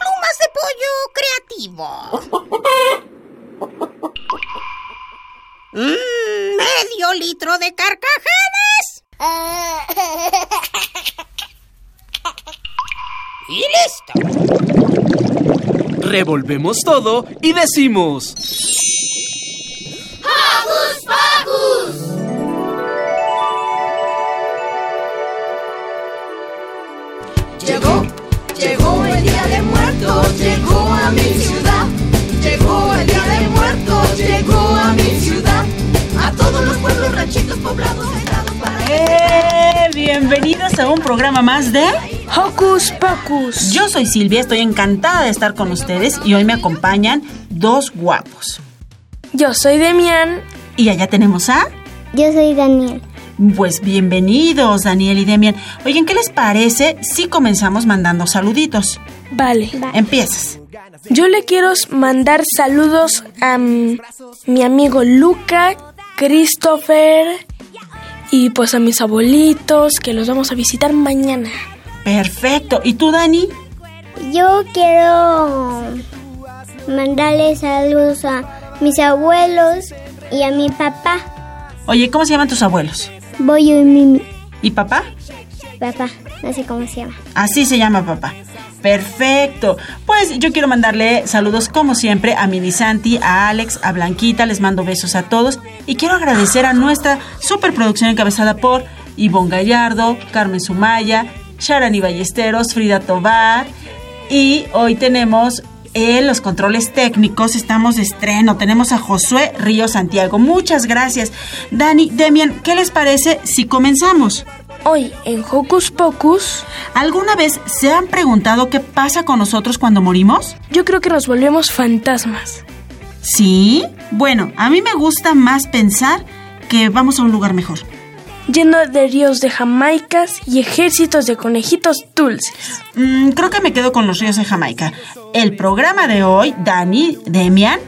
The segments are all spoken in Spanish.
Plumas de pollo creativo. Mm, medio litro de carcajadas. Y listo. Revolvemos todo y decimos... ¡Hocus Pocus! Llegó, llegó el Día de Muertos, llegó a mi ciudad. Llegó el Día de Muertos, llegó a mi ciudad. A todos los pueblos, ranchitos, poblados, cerrados para... ¡Eh! Bienvenidos a un programa más de Hocus Pocus. Yo soy Silvia, estoy encantada de estar con ustedes y hoy me acompañan dos guapos. Yo soy Demian. Y allá tenemos a... Yo soy Daniel. Pues bienvenidos, Daniel y Demian. Oigan, ¿qué les parece si comenzamos mandando saluditos? Vale. Empiezas. Yo le quiero mandar saludos a mi amigo Luca, Christopher y pues a mis abuelitos que los vamos a visitar mañana. Perfecto. ¿Y tú, Dani? Yo quiero mandarle saludos a mis abuelos y a mi papá. Oye, ¿cómo se llaman tus abuelos? Boyo y Mimi. ¿Y papá? Papá, no sé cómo se llama. Así se llama papá. Perfecto. Pues yo quiero mandarle saludos como siempre a Mini Santi, a Alex, a Blanquita, les mando besos a todos y quiero agradecer a nuestra superproducción encabezada por Ivonne Gallardo, Carmen Sumaya, Sharani Ballesteros, Frida Tobar y hoy tenemos en los controles técnicos, estamos de estreno, tenemos a Josué Río Santiago. Muchas gracias. Dani, Demian, ¿qué les parece si comenzamos? Hoy en Hocus Pocus, ¿Alguna vez se han preguntado qué pasa con nosotros cuando morimos? yo creo que nos volvemos fantasmas. Sí. Bueno, a mí me gusta más pensar que vamos a un lugar mejor. Lleno de ríos de jamaicas y ejércitos de conejitos dulces. Mm, creo que me quedo con los ríos de Jamaica. El programa de hoy, Dani, Demian,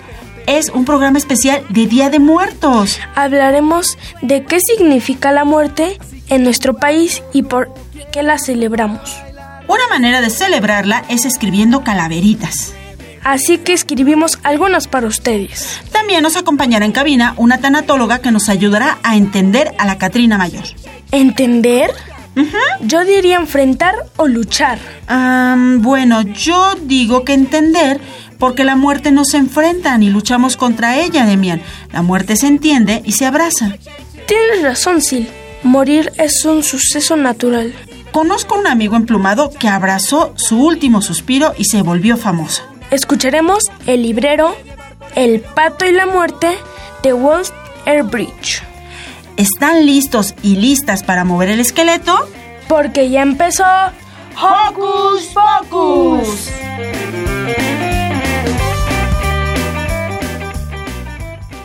es un programa especial de Día de Muertos. Hablaremos de qué significa la muerte en nuestro país y por qué la celebramos. Una manera de celebrarla es escribiendo calaveritas. Así que escribimos algunas para ustedes. También nos acompañará en cabina una tanatóloga que nos ayudará a entender a la Catrina Mayor. ¿Entender? Yo diría enfrentar o luchar. Am, bueno, yo digo que entender porque la muerte no se enfrenta ni luchamos contra ella, Demian. La muerte se entiende y se abraza. Tienes razón, Sil. Morir es un suceso natural. Conozco a un amigo emplumado que abrazó su último suspiro y se volvió famoso. Escucharemos El librero, El pato y la muerte de Walt Airbridge. ¿Están listos y listas para mover el esqueleto? Porque ya empezó Hocus Pocus.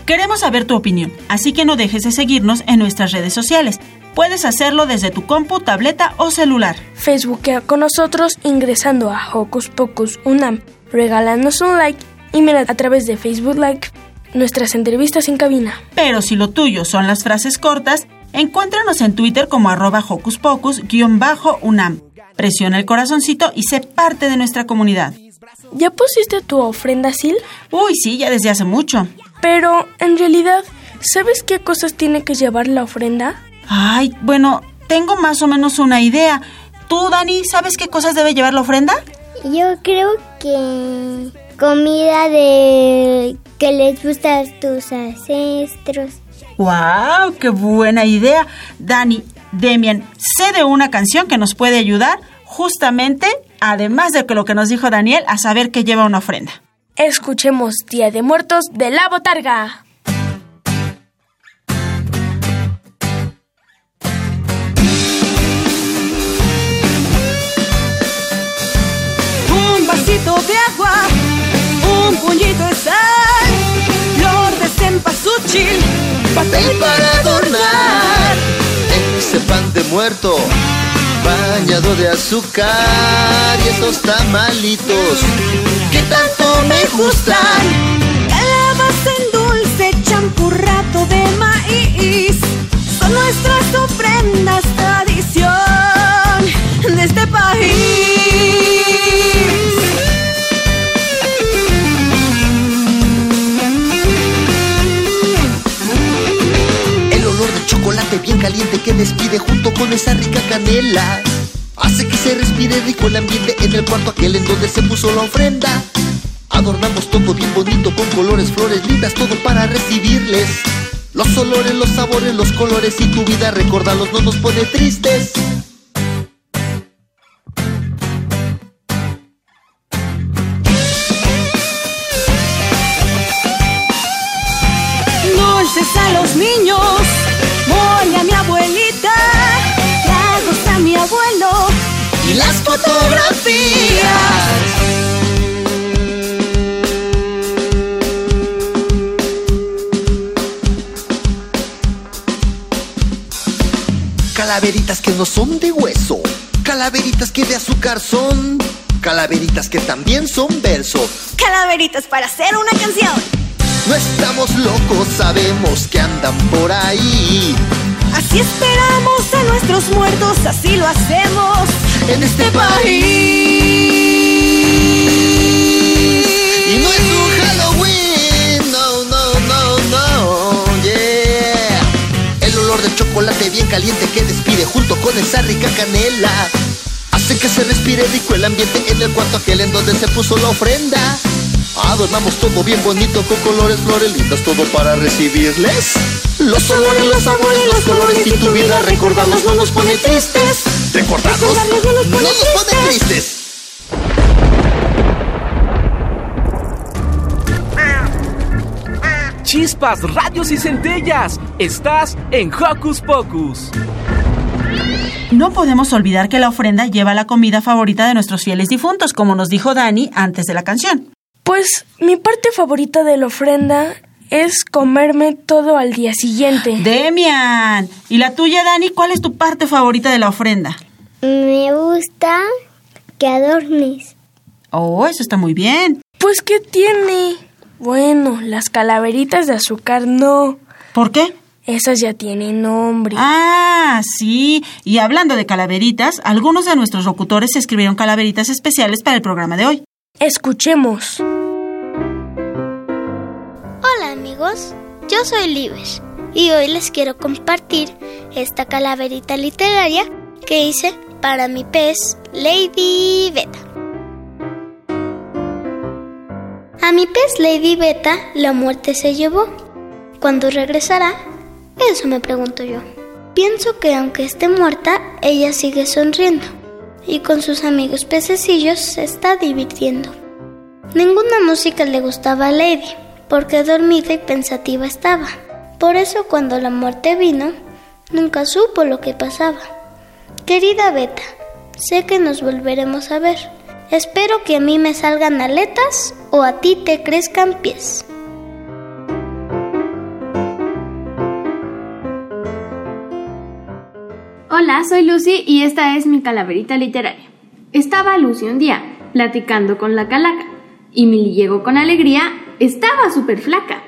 Queremos saber tu opinión, así que no dejes de seguirnos en nuestras redes sociales. Puedes hacerlo desde tu compu, tableta o celular. Facebookea con nosotros ingresando a Hocus Pocus Unam. Regálanos un like y mira a través de Facebook Like nuestras entrevistas en cabina. Pero si lo tuyo son las frases cortas, encuéntranos en Twitter como arroba hocus pocus-unam. Presiona el corazoncito y sé parte de nuestra comunidad. ¿Ya pusiste tu ofrenda, Sil? Uy, sí, ya desde hace mucho. Pero, en realidad, ¿sabes qué cosas tiene que llevar la ofrenda? Ay, bueno, tengo más o menos una idea. ¿Tú, Dani, sabes qué cosas debe llevar la ofrenda? Yo creo que comida de que les gusta a tus ancestros. ¡Wow! ¡Qué buena idea! Dani, Demian, sé de una canción que nos puede ayudar justamente, además de que lo que nos dijo Daniel, a saber qué lleva una ofrenda. Escuchemos Día de Muertos de la Botarga. Vasito de agua, un puñito de sal, flor de cempasúchil, papel para adornar. Ese pan de muerto bañado de azúcar y esos tamalitos que tanto me gustan. Calabaza en dulce, champurrato de maíz, son nuestras ofrendas tradición con esa rica canela. Hace que se respire rico el ambiente en el cuarto aquel en donde se puso la ofrenda. Adornamos todo bien bonito con colores, flores lindas, todo para recibirles. Los olores, los sabores, los colores y tu vida, recordarlos no nos pone tristes. Fotografías. Calaveritas que no son de hueso, calaveritas que de azúcar son, calaveritas que también son verso, calaveritas para hacer una canción. No estamos locos, sabemos que andan por ahí. Así esperamos a nuestros muertos, así lo hacemos en este país. Y no es un Halloween, no, no, no, no, yeah. El olor del chocolate bien caliente que despide junto con esa rica canela. Hace que se respire rico el ambiente en el cuarto aquel en donde se puso la ofrenda. Adornamos todo bien bonito con colores, flores lindas, todo para recibirles. Los olores, los sabores, los colores y tu vida recordarnos no nos pone tristes. Recordarnos no nos pone tristes. Chispas, radios y centellas. Estás en Hocus Pocus. No podemos olvidar que la ofrenda lleva la comida favorita de nuestros fieles difuntos, como nos dijo Dani antes de la canción. Pues mi parte favorita de la ofrenda es comerme todo al día siguiente. Demian, ¿y la tuya, Dani? ¿Cuál es tu parte favorita de la ofrenda? Me gusta que adornes. Oh, eso está muy bien. Pues, ¿qué tiene? Bueno, las calaveritas de azúcar no. ¿Por qué? Esas ya tienen nombre. Ah, sí. Y hablando de calaveritas, algunos de nuestros locutores escribieron calaveritas especiales para el programa de hoy. Escuchemos. Yo soy Libes y hoy les quiero compartir esta calaverita literaria que hice para mi pez Lady Beta. A mi pez Lady Beta la muerte se llevó. ¿Cuándo regresará? Eso me pregunto yo. Pienso que aunque esté muerta, ella sigue sonriendo y con sus amigos pececillos se está divirtiendo. Ninguna música le gustaba a Lady, porque dormida y pensativa estaba. Por eso cuando la muerte vino, nunca supo lo que pasaba. Querida Beta, sé que nos volveremos a ver. Espero que a mí me salgan aletas o a ti te crezcan pies. Hola, soy Lucy y esta es mi calaverita literaria. Estaba Lucy un día, platicando con la calaca, y Milly llegó con alegría, estaba súper flaca.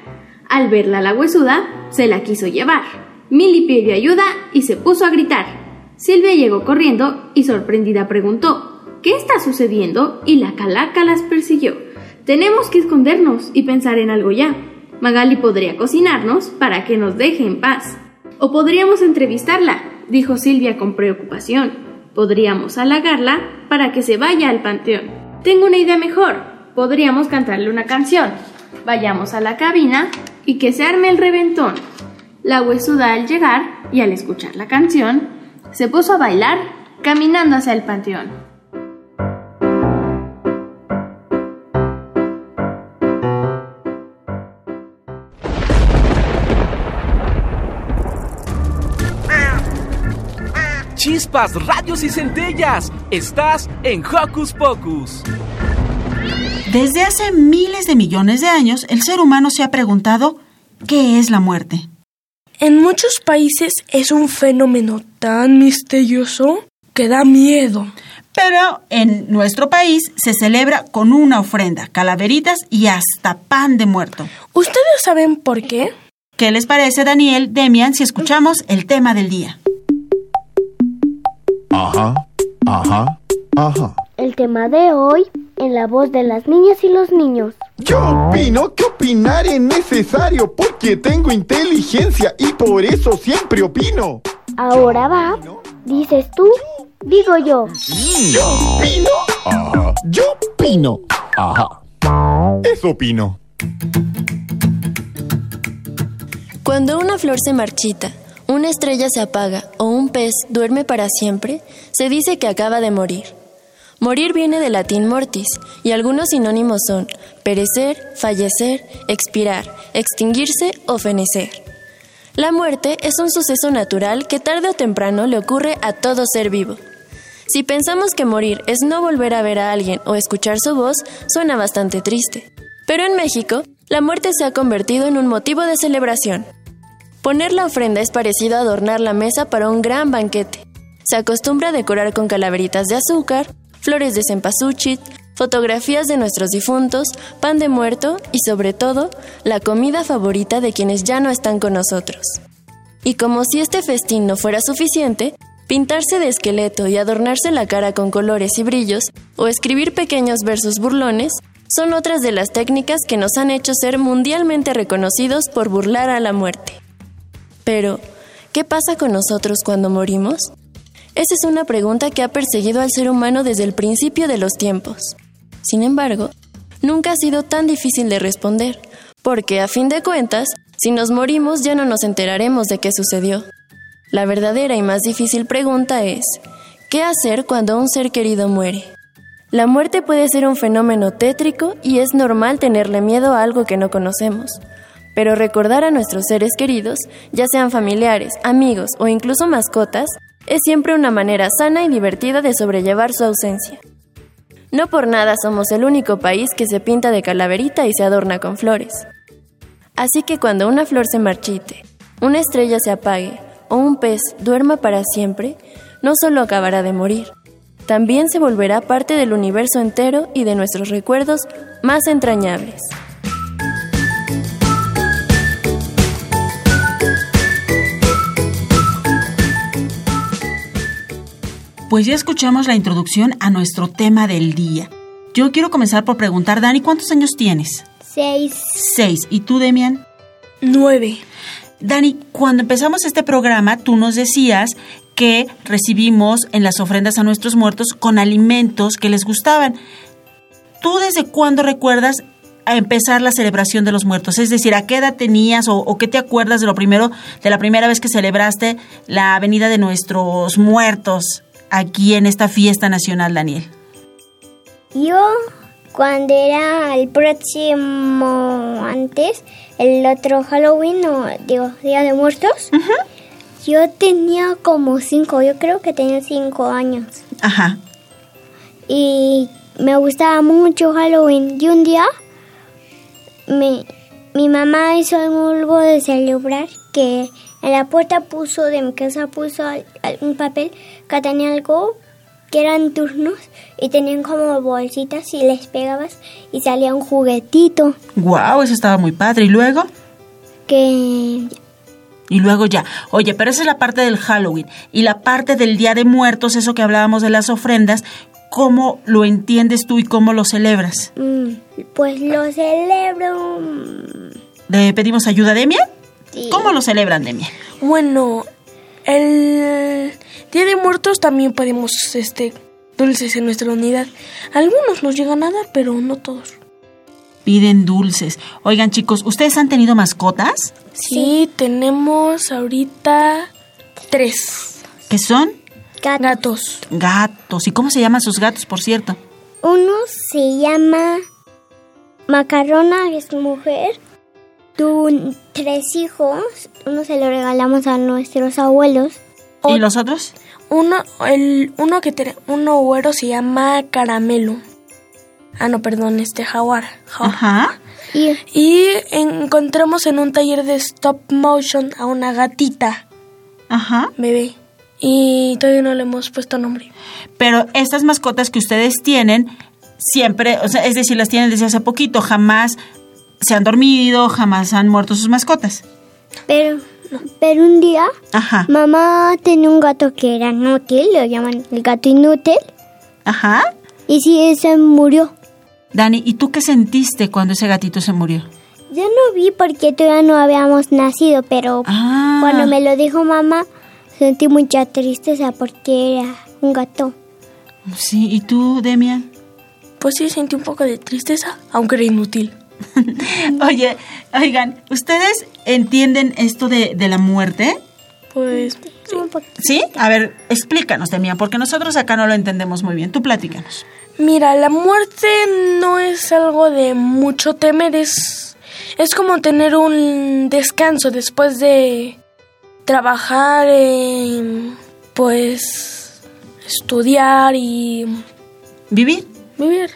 Al verla la huesuda, se la quiso llevar. Milly pidió ayuda y se puso a gritar. Silvia llegó corriendo y sorprendida preguntó, ¿qué está sucediendo? Y la calaca las persiguió. Tenemos que escondernos y pensar en algo ya. Magali podría cocinarnos para que nos deje en paz. O podríamos entrevistarla, dijo Silvia con preocupación. Podríamos halagarla para que se vaya al panteón. Tengo una idea mejor. Podríamos cantarle una canción. Vayamos a la cabina y que se arme el reventón. La huesuda al llegar y al escuchar la canción, se puso a bailar caminando hacia el panteón. chispas, radios y centellas. Estás en Hocus Pocus. Desde hace miles de millones de años, el ser humano se ha preguntado ¿qué es la muerte? En muchos países es un fenómeno tan misterioso que da miedo. Pero en nuestro país se celebra con una ofrenda, calaveritas y hasta pan de muerto. ¿Ustedes saben por qué? ¿Qué les parece, Daniel, Demian, si escuchamos el tema del día? Ajá, ajá, ajá. El tema de hoy en la voz de las niñas y los niños. Yo opino que opinar es necesario porque tengo inteligencia y por eso siempre opino. Ahora va. Dices tú, digo yo. Yo opino. Ajá. Yo opino. Ajá. Eso opino. Cuando una flor se marchita, una estrella se apaga o un pez duerme para siempre, se dice que acaba de morir. Morir viene del latín mortis y algunos sinónimos son perecer, fallecer, expirar, extinguirse o fenecer. La muerte es un suceso natural que tarde o temprano le ocurre a todo ser vivo. Si pensamos que morir es no volver a ver a alguien o escuchar su voz, suena bastante triste. Pero en México, la muerte se ha convertido en un motivo de celebración. Poner la ofrenda es parecido a adornar la mesa para un gran banquete. Se acostumbra a decorar con calaveritas de azúcar, flores de cempasúchil, fotografías de nuestros difuntos, pan de muerto y sobre todo, la comida favorita de quienes ya no están con nosotros. Y como si este festín no fuera suficiente, pintarse de esqueleto y adornarse la cara con colores y brillos, o escribir pequeños versos burlones, son otras de las técnicas que nos han hecho ser mundialmente reconocidos por burlar a la muerte. Pero, ¿qué pasa con nosotros cuando morimos? Esa es una pregunta que ha perseguido al ser humano desde el principio de los tiempos. Sin embargo, nunca ha sido tan difícil de responder, porque a fin de cuentas, si nos morimos ya no nos enteraremos de qué sucedió. La verdadera y más difícil pregunta es, ¿qué hacer cuando un ser querido muere? La muerte puede ser un fenómeno tétrico y es normal tenerle miedo a algo que no conocemos. Pero recordar a nuestros seres queridos, ya sean familiares, amigos o incluso mascotas, es siempre una manera sana y divertida de sobrellevar su ausencia. No por nada somos el único país que se pinta de calaverita y se adorna con flores. Así que cuando una flor se marchite, una estrella se apague o un pez duerma para siempre, no solo acabará de morir, también se volverá parte del universo entero y de nuestros recuerdos más entrañables. Pues ya escuchamos la introducción a nuestro tema del día. Yo quiero comenzar por preguntar, Dani, ¿cuántos años tienes? Seis. Seis. ¿Y tú, Demian? Nueve. Dani, cuando empezamos este programa, tú nos decías que recibimos en las ofrendas a nuestros muertos con alimentos que les gustaban. ¿Tú desde cuándo recuerdas a empezar la celebración de los muertos? Es decir, ¿a qué edad tenías o, o, qué te acuerdas de lo primero, de la primera vez que celebraste la venida de nuestros muertos aquí en esta fiesta nacional, Daniel? Yo, cuando era el próximo antes, el otro Halloween o digo, Día de Muertos, yo tenía como cinco, yo creo que tenía cinco años. Ajá. Y me gustaba mucho Halloween. Y un día me, mi mamá hizo algo de celebrar que en la puerta puso de mi casa puso un papel que tenía algo que eran turnos y tenían como bolsitas y les pegabas y salía un juguetito. Wow, eso estaba muy padre. ¿Y luego? Que y luego ya. Oye, pero esa es la parte del Halloween. Y la parte del Día de Muertos, eso que hablábamos de las ofrendas, ¿cómo lo entiendes tú y cómo lo celebras? Mm, pues lo celebro. ¿Le pedimos ayuda a Demia? Sí. ¿Cómo lo celebran, Demia? Bueno, el Día de Muertos también pedimos este dulces en nuestra unidad. Algunos nos llegan a dar, pero no todos. Piden dulces. Oigan, chicos, ¿ustedes han tenido mascotas? Sí, tenemos ahorita tres. ¿Qué son? Gatos. Gatos. ¿Y cómo se llaman sus gatos, por cierto? Uno se llama Macarrona, es mujer. Tú, tres hijos. Uno se lo regalamos a nuestros abuelos. ¿Y los otros? Uno, el, uno que tiene, uno güero se llama Caramelo. Ah, no, perdón, este jaguar. jaguar. Ajá. Y Y encontramos en un taller de stop motion a una gatita Ajá. bebé. Y todavía no le hemos puesto nombre. Pero estas mascotas que ustedes tienen, siempre, o sea, es decir, las tienen desde hace poquito, jamás se han dormido, jamás han muerto sus mascotas. pero, pero un día Ajá. mamá tenía un gato que era inútil, lo llaman el gato inútil, Ajá. y sí, ese murió. Dani, ¿y tú qué sentiste cuando ese gatito se murió? Yo no vi porque todavía no habíamos nacido, pero Ah. cuando me lo dijo mamá, sentí mucha tristeza porque era un gato. Sí, ¿y tú, Demian? Pues sí, sentí un poco de tristeza, aunque era inútil. Oye, oigan, ¿ustedes entienden esto de, de la muerte? Pues Un poquito. ¿Sí? A ver, explícanos, Demian, porque nosotros acá no lo entendemos muy bien. Tú platícanos. Mira, la muerte no es algo de mucho temer, es, es como tener un descanso después de trabajar, en, pues estudiar y Vivir. vivir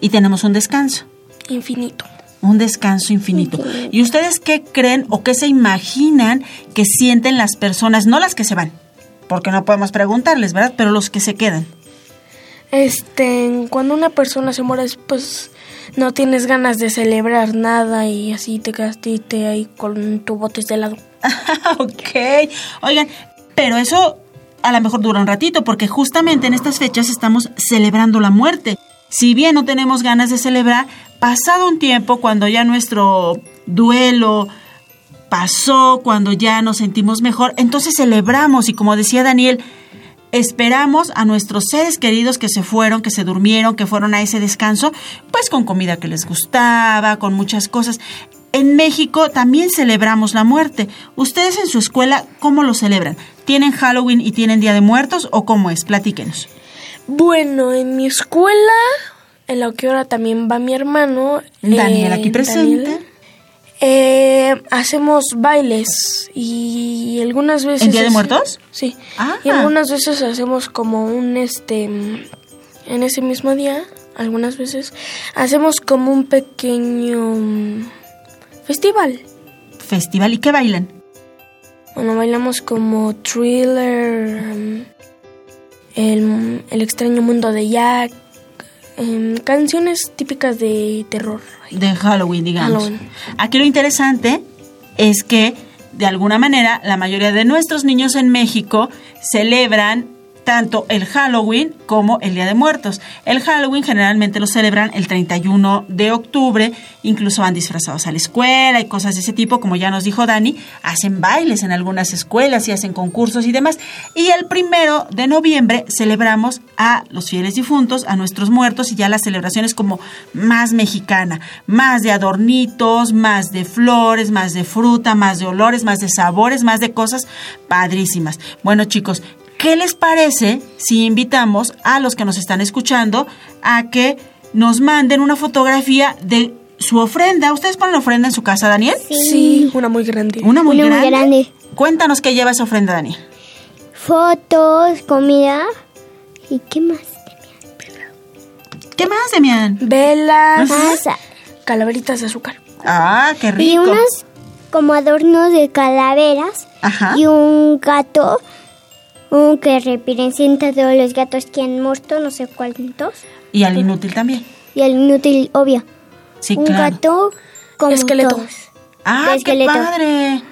Y tenemos un descanso. Infinito. Un descanso infinito. ¿Y ustedes qué creen o qué se imaginan que sienten las personas, no las que se van? Porque no podemos preguntarles, ¿verdad? Pero los que se quedan. Este, cuando una persona se muere, pues no tienes ganas de celebrar nada y así te quedaste ahí con tu botes de helado. ok. Oigan, pero eso a lo mejor dura un ratito, porque justamente en estas fechas estamos celebrando la muerte. Si bien no tenemos ganas de celebrar, pasado un tiempo, cuando ya nuestro duelo pasó, cuando ya nos sentimos mejor, entonces celebramos y como decía Daniel, esperamos a nuestros seres queridos que se fueron, que se durmieron, que fueron a ese descanso, pues con comida que les gustaba, con muchas cosas. En México también celebramos la muerte. ¿Ustedes en su escuela cómo lo celebran? ¿Tienen Halloween y tienen Día de Muertos o cómo es? Platíquenos. Bueno, en mi escuela, en la que ahora también va mi hermano. Daniel, aquí presente. Daniel, eh, hacemos bailes y algunas veces... ¿En Día de Muertos? Sí. Ah. Y algunas veces hacemos como un, este, en ese mismo día, algunas veces, hacemos como un pequeño festival. Festival. ¿Y qué bailan? Bueno, bailamos como thriller, mm, el, el extraño mundo de Jack, em, canciones típicas de terror. De Halloween, digamos. Halloween. Aquí lo interesante es que, de alguna manera, la mayoría de nuestros niños en México celebran tanto el Halloween como el Día de Muertos. El Halloween generalmente lo celebran el 31 de octubre, incluso van disfrazados a la escuela y cosas de ese tipo, como ya nos dijo Dani, hacen bailes en algunas escuelas y hacen concursos y demás. Y el primero de noviembre celebramos a los fieles difuntos, a nuestros muertos y ya las celebraciones como más mexicana, más de adornitos, más de flores, más de fruta, más de olores, más de sabores, más de cosas padrísimas. Bueno chicos, ¿qué les parece si invitamos a los que nos están escuchando a que nos manden una fotografía de su ofrenda? ¿Ustedes ponen ofrenda en su casa, Daniel? Sí, una muy grande. Una muy, Una muy grande. grande. Cuéntanos qué lleva esa ofrenda, Daniel. Fotos, comida. ¿Y qué más? ¿Qué más, Demian? Velas, Masa. calaveritas de azúcar. Ah, qué rico. Y unos como adornos de calaveras. Ajá. Y un gato. Un que representa a todos los gatos que han muerto, no sé cuántos. Y al inútil también. Y el inútil, obvio. Sí, un claro. gato como Esqueleto. todos. Ah, de qué esqueleto. padre.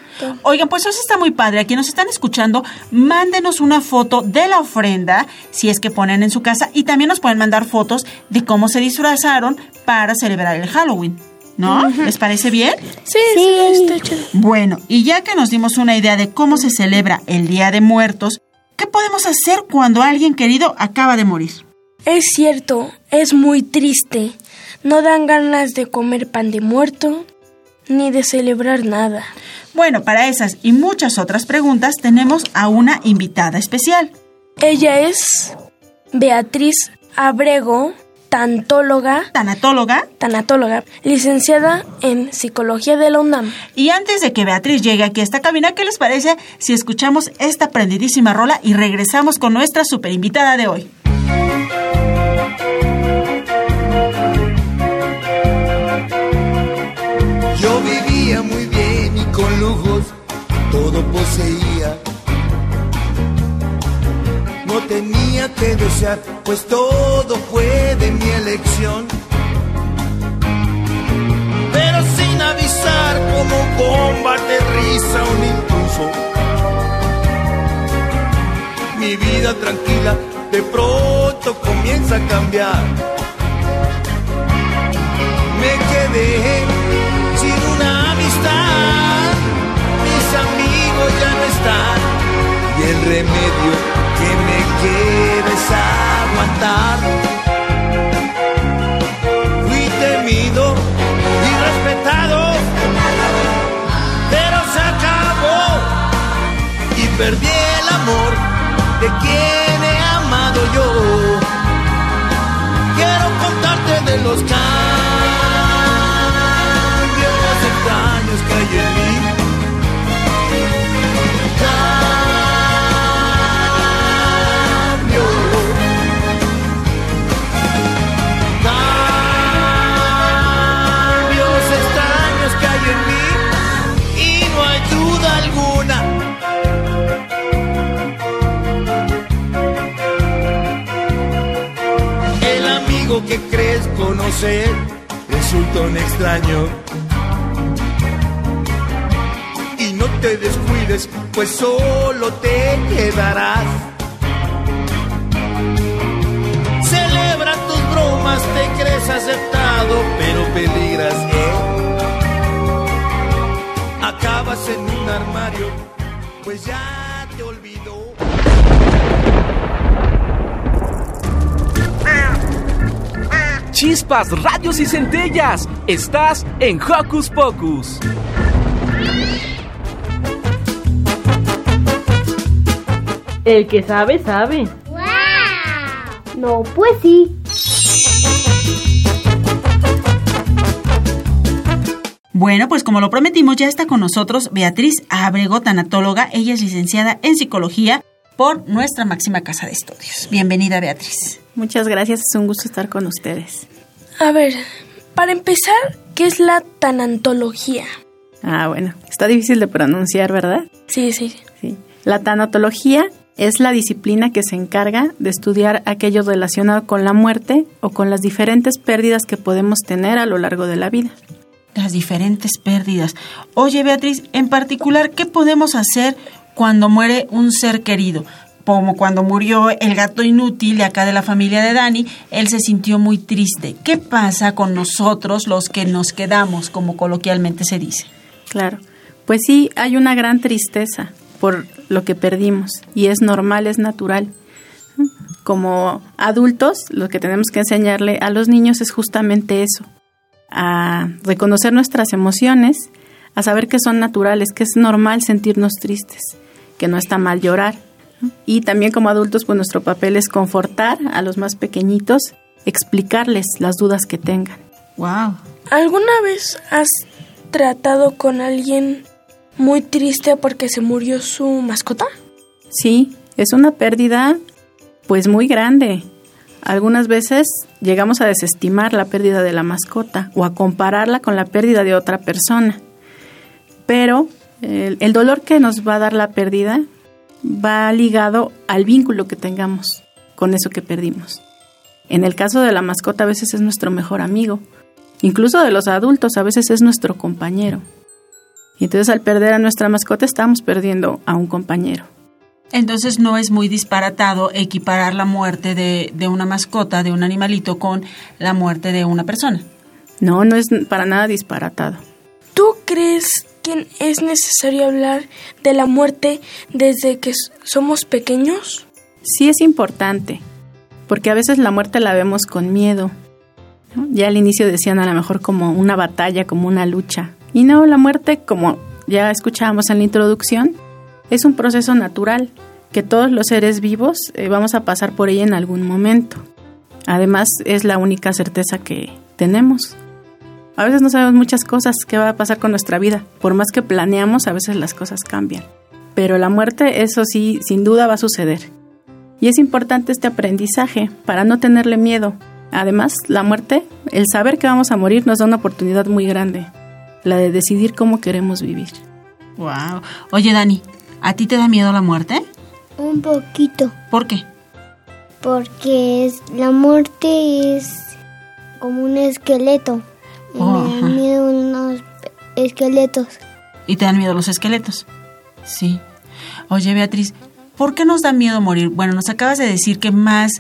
Oigan, pues eso está muy padre. A quienes nos están escuchando, mándenos una foto de la ofrenda, si es que ponen en su casa, y también nos pueden mandar fotos de cómo se disfrazaron para celebrar el Halloween. ¿No? ¿Les parece bien? Sí, Sí. sí, está chido. Bueno, y ya que nos dimos una idea de cómo se celebra el Día de Muertos, ¿qué podemos hacer cuando alguien querido acaba de morir? Es cierto, es muy triste. No dan ganas de comer pan de muerto ni de celebrar nada. Bueno, para esas y muchas otras preguntas tenemos a una invitada especial. Ella es Beatriz Abrego, tantóloga. Tanatóloga. Tanatóloga, licenciada en psicología de la UNAM. Y antes de que Beatriz llegue aquí a esta cabina, ¿qué les parece si escuchamos esta prendidísima rola y regresamos con nuestra super invitada de hoy? Yo vivía muy bien y con lujos todo poseía Tenía que desear, pues todo fue de mi elección. Pero sin avisar como bomba aterriza un impulso. Mi vida tranquila de pronto comienza a cambiar. Me quedé sin una amistad, mis amigos ya no están y el remedio que me queda es aguantar. Fui temido y respetado, pero se acabó y perdí el amor de quien he amado yo. Quiero contarte de los cambios extraños que hay crees conocer resulta un extraño. Y no te descuides, pues solo te quedarás. Celebra tus bromas, te crees aceptado, pero peligras, ¿eh? Acabas en un armario, pues ya Chispas, radios y centellas. Estás en Hocus Pocus. El que sabe, sabe. No, pues sí. Bueno, pues como lo prometimos, ya está con nosotros Beatriz Abrego, tanatóloga. Ella es licenciada en psicología por nuestra máxima casa de estudios. Bienvenida, Beatriz. Muchas gracias, es un gusto estar con ustedes. A ver, para empezar, ¿qué es la tanantología? Ah, bueno, está difícil de pronunciar, ¿verdad? Sí, sí. Sí. La tanatología es la disciplina que se encarga de estudiar aquello relacionado con la muerte o con las diferentes pérdidas que podemos tener a lo largo de la vida. Las diferentes pérdidas. Oye, Beatriz, en particular, ¿qué podemos hacer cuando muere un ser querido? Como cuando murió el gato inútil de acá de la familia de Dani, él se sintió muy triste. ¿Qué pasa con nosotros los que nos quedamos, como coloquialmente se dice? Claro, pues sí, hay una gran tristeza por lo que perdimos y es normal, es natural. Como adultos, lo que tenemos que enseñarle a los niños es justamente eso, a reconocer nuestras emociones, a saber que son naturales, que es normal sentirnos tristes, que no está mal llorar. Y también como adultos, pues nuestro papel es confortar a los más pequeñitos, explicarles las dudas que tengan. Wow. ¿Alguna vez has tratado con alguien muy triste porque se murió su mascota? Sí, es una pérdida pues muy grande. Algunas veces llegamos a desestimar la pérdida de la mascota o a compararla con la pérdida de otra persona. Pero el, el dolor que nos va a dar la pérdida va ligado al vínculo que tengamos con eso que perdimos. En el caso de la mascota a veces es nuestro mejor amigo, incluso de los adultos a veces es nuestro compañero. Y entonces al perder a nuestra mascota estamos perdiendo a un compañero. Entonces no es muy disparatado equiparar la muerte de, de, una mascota, de un animalito, con la muerte de una persona. No, no es para nada disparatado. ¿Tú crees es necesario hablar de la muerte desde que somos pequeños? Sí es importante, porque a veces la muerte la vemos con miedo. Ya al inicio decían a lo mejor como una batalla, como una lucha. Y no, la muerte, como ya escuchábamos en la introducción, es un proceso natural que todos los seres vivos eh, vamos a pasar por ella en algún momento. Además, es la única certeza que tenemos. A veces no sabemos muchas cosas que va a pasar con nuestra vida. Por más que planeamos, a veces las cosas cambian. Pero la muerte, eso sí, sin duda va a suceder. Y es importante este aprendizaje para no tenerle miedo. Además, la muerte, el saber que vamos a morir nos da una oportunidad muy grande, la de decidir cómo queremos vivir. Wow. Oye, Dani, ¿a ti te da miedo la muerte? Un poquito. ¿Por qué? Porque es, la muerte es como un esqueleto. Oh, me dan miedo unos esqueletos. ¿Y te dan miedo los esqueletos? Sí. Oye, Beatriz, ¿por qué nos da miedo morir? Bueno, nos acabas de decir que más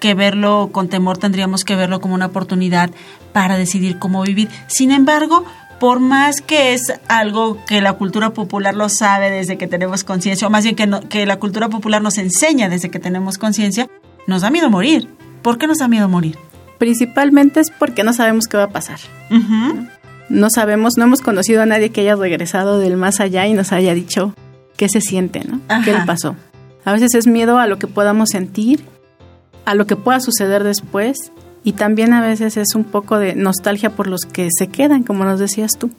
que verlo con temor tendríamos que verlo como una oportunidad para decidir cómo vivir. Sin embargo, por más que es algo que la cultura popular lo sabe desde que tenemos conciencia, o más bien que, no- que la cultura popular nos enseña desde que tenemos conciencia, nos da miedo morir. ¿Por qué nos da miedo morir? Principalmente es porque no sabemos qué va a pasar. No sabemos, no hemos conocido a nadie que haya regresado del más allá y nos haya dicho qué se siente, ¿no? ¿Qué le pasó? A veces es miedo a lo que podamos sentir, a lo que pueda suceder después y también a veces es un poco de nostalgia por los que se quedan, como nos decías tú.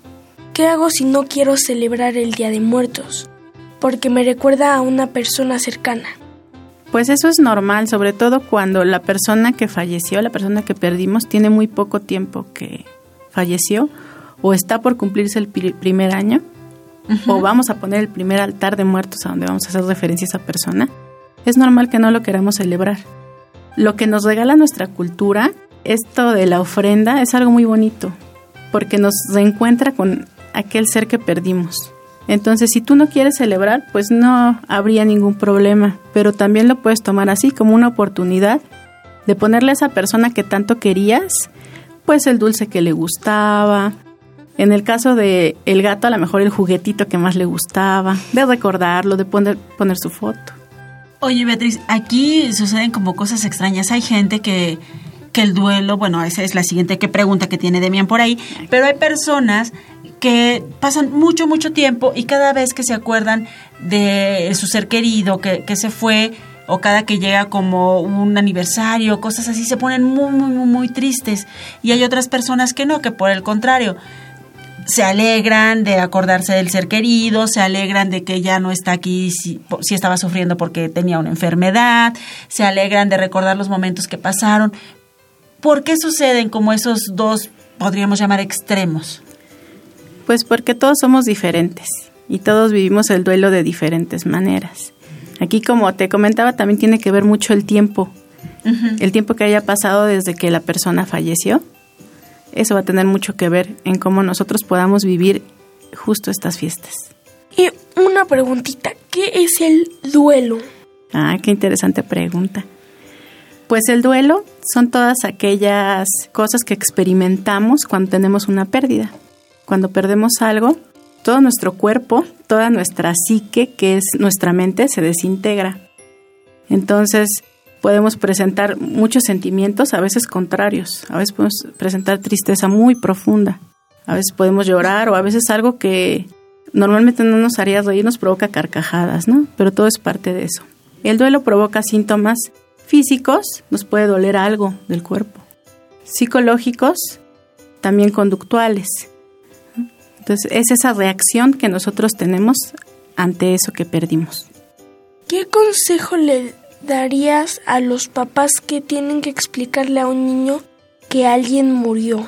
¿Qué hago si no quiero celebrar el Día de Muertos? Porque me recuerda a una persona cercana. Pues eso es normal, sobre todo cuando la persona que falleció, la persona que perdimos, tiene muy poco tiempo que falleció o está por cumplirse el pri- primer año o vamos a poner el primer altar de muertos a donde vamos a hacer referencia a esa persona. Es normal que no lo queramos celebrar. Lo que nos regala nuestra cultura, esto de la ofrenda, es algo muy bonito porque nos reencuentra con aquel ser que perdimos. Entonces, si tú no quieres celebrar, pues no habría ningún problema, pero también lo puedes tomar así como una oportunidad de ponerle a esa persona que tanto querías, pues el dulce que le gustaba. En el caso de el gato, a lo mejor el juguetito que más le gustaba, de recordarlo, de poner, poner su foto. Oye, Beatriz, aquí suceden como cosas extrañas. Hay gente que, que el duelo, bueno, esa es la siguiente que pregunta que tiene Demian por ahí, pero hay personas que pasan mucho, mucho tiempo y cada vez que se acuerdan de su ser querido que, que se fue o cada que llega como un aniversario, cosas así, se ponen muy, muy, muy, muy tristes. Y hay otras personas que no, que por el contrario, se alegran de acordarse del ser querido, se alegran de que ya no está aquí si, si estaba sufriendo porque tenía una enfermedad, se alegran de recordar los momentos que pasaron. ¿Por qué suceden como esos dos, podríamos llamar, extremos? Pues porque todos somos diferentes y todos vivimos el duelo de diferentes maneras. Aquí, como te comentaba, también tiene que ver mucho el tiempo, el tiempo que haya pasado desde que la persona falleció. Eso va a tener mucho que ver en cómo nosotros podamos vivir justo estas fiestas. Y una preguntita, ¿qué es el duelo? Ah, qué interesante pregunta. Pues el duelo son todas aquellas cosas que experimentamos cuando tenemos una pérdida. Cuando perdemos algo, todo nuestro cuerpo, toda nuestra psique, que es nuestra mente, se desintegra. Entonces podemos presentar muchos sentimientos, a veces contrarios. A veces podemos presentar tristeza muy profunda. A veces podemos llorar o a veces algo que normalmente no nos haría reír nos provoca carcajadas, ¿no? Pero todo es parte de eso. El duelo provoca síntomas físicos, nos puede doler algo del cuerpo. Psicológicos, también conductuales. Entonces es esa reacción que nosotros tenemos ante eso que perdimos. ¿Qué consejo le darías a los papás que tienen que explicarle a un niño que alguien murió?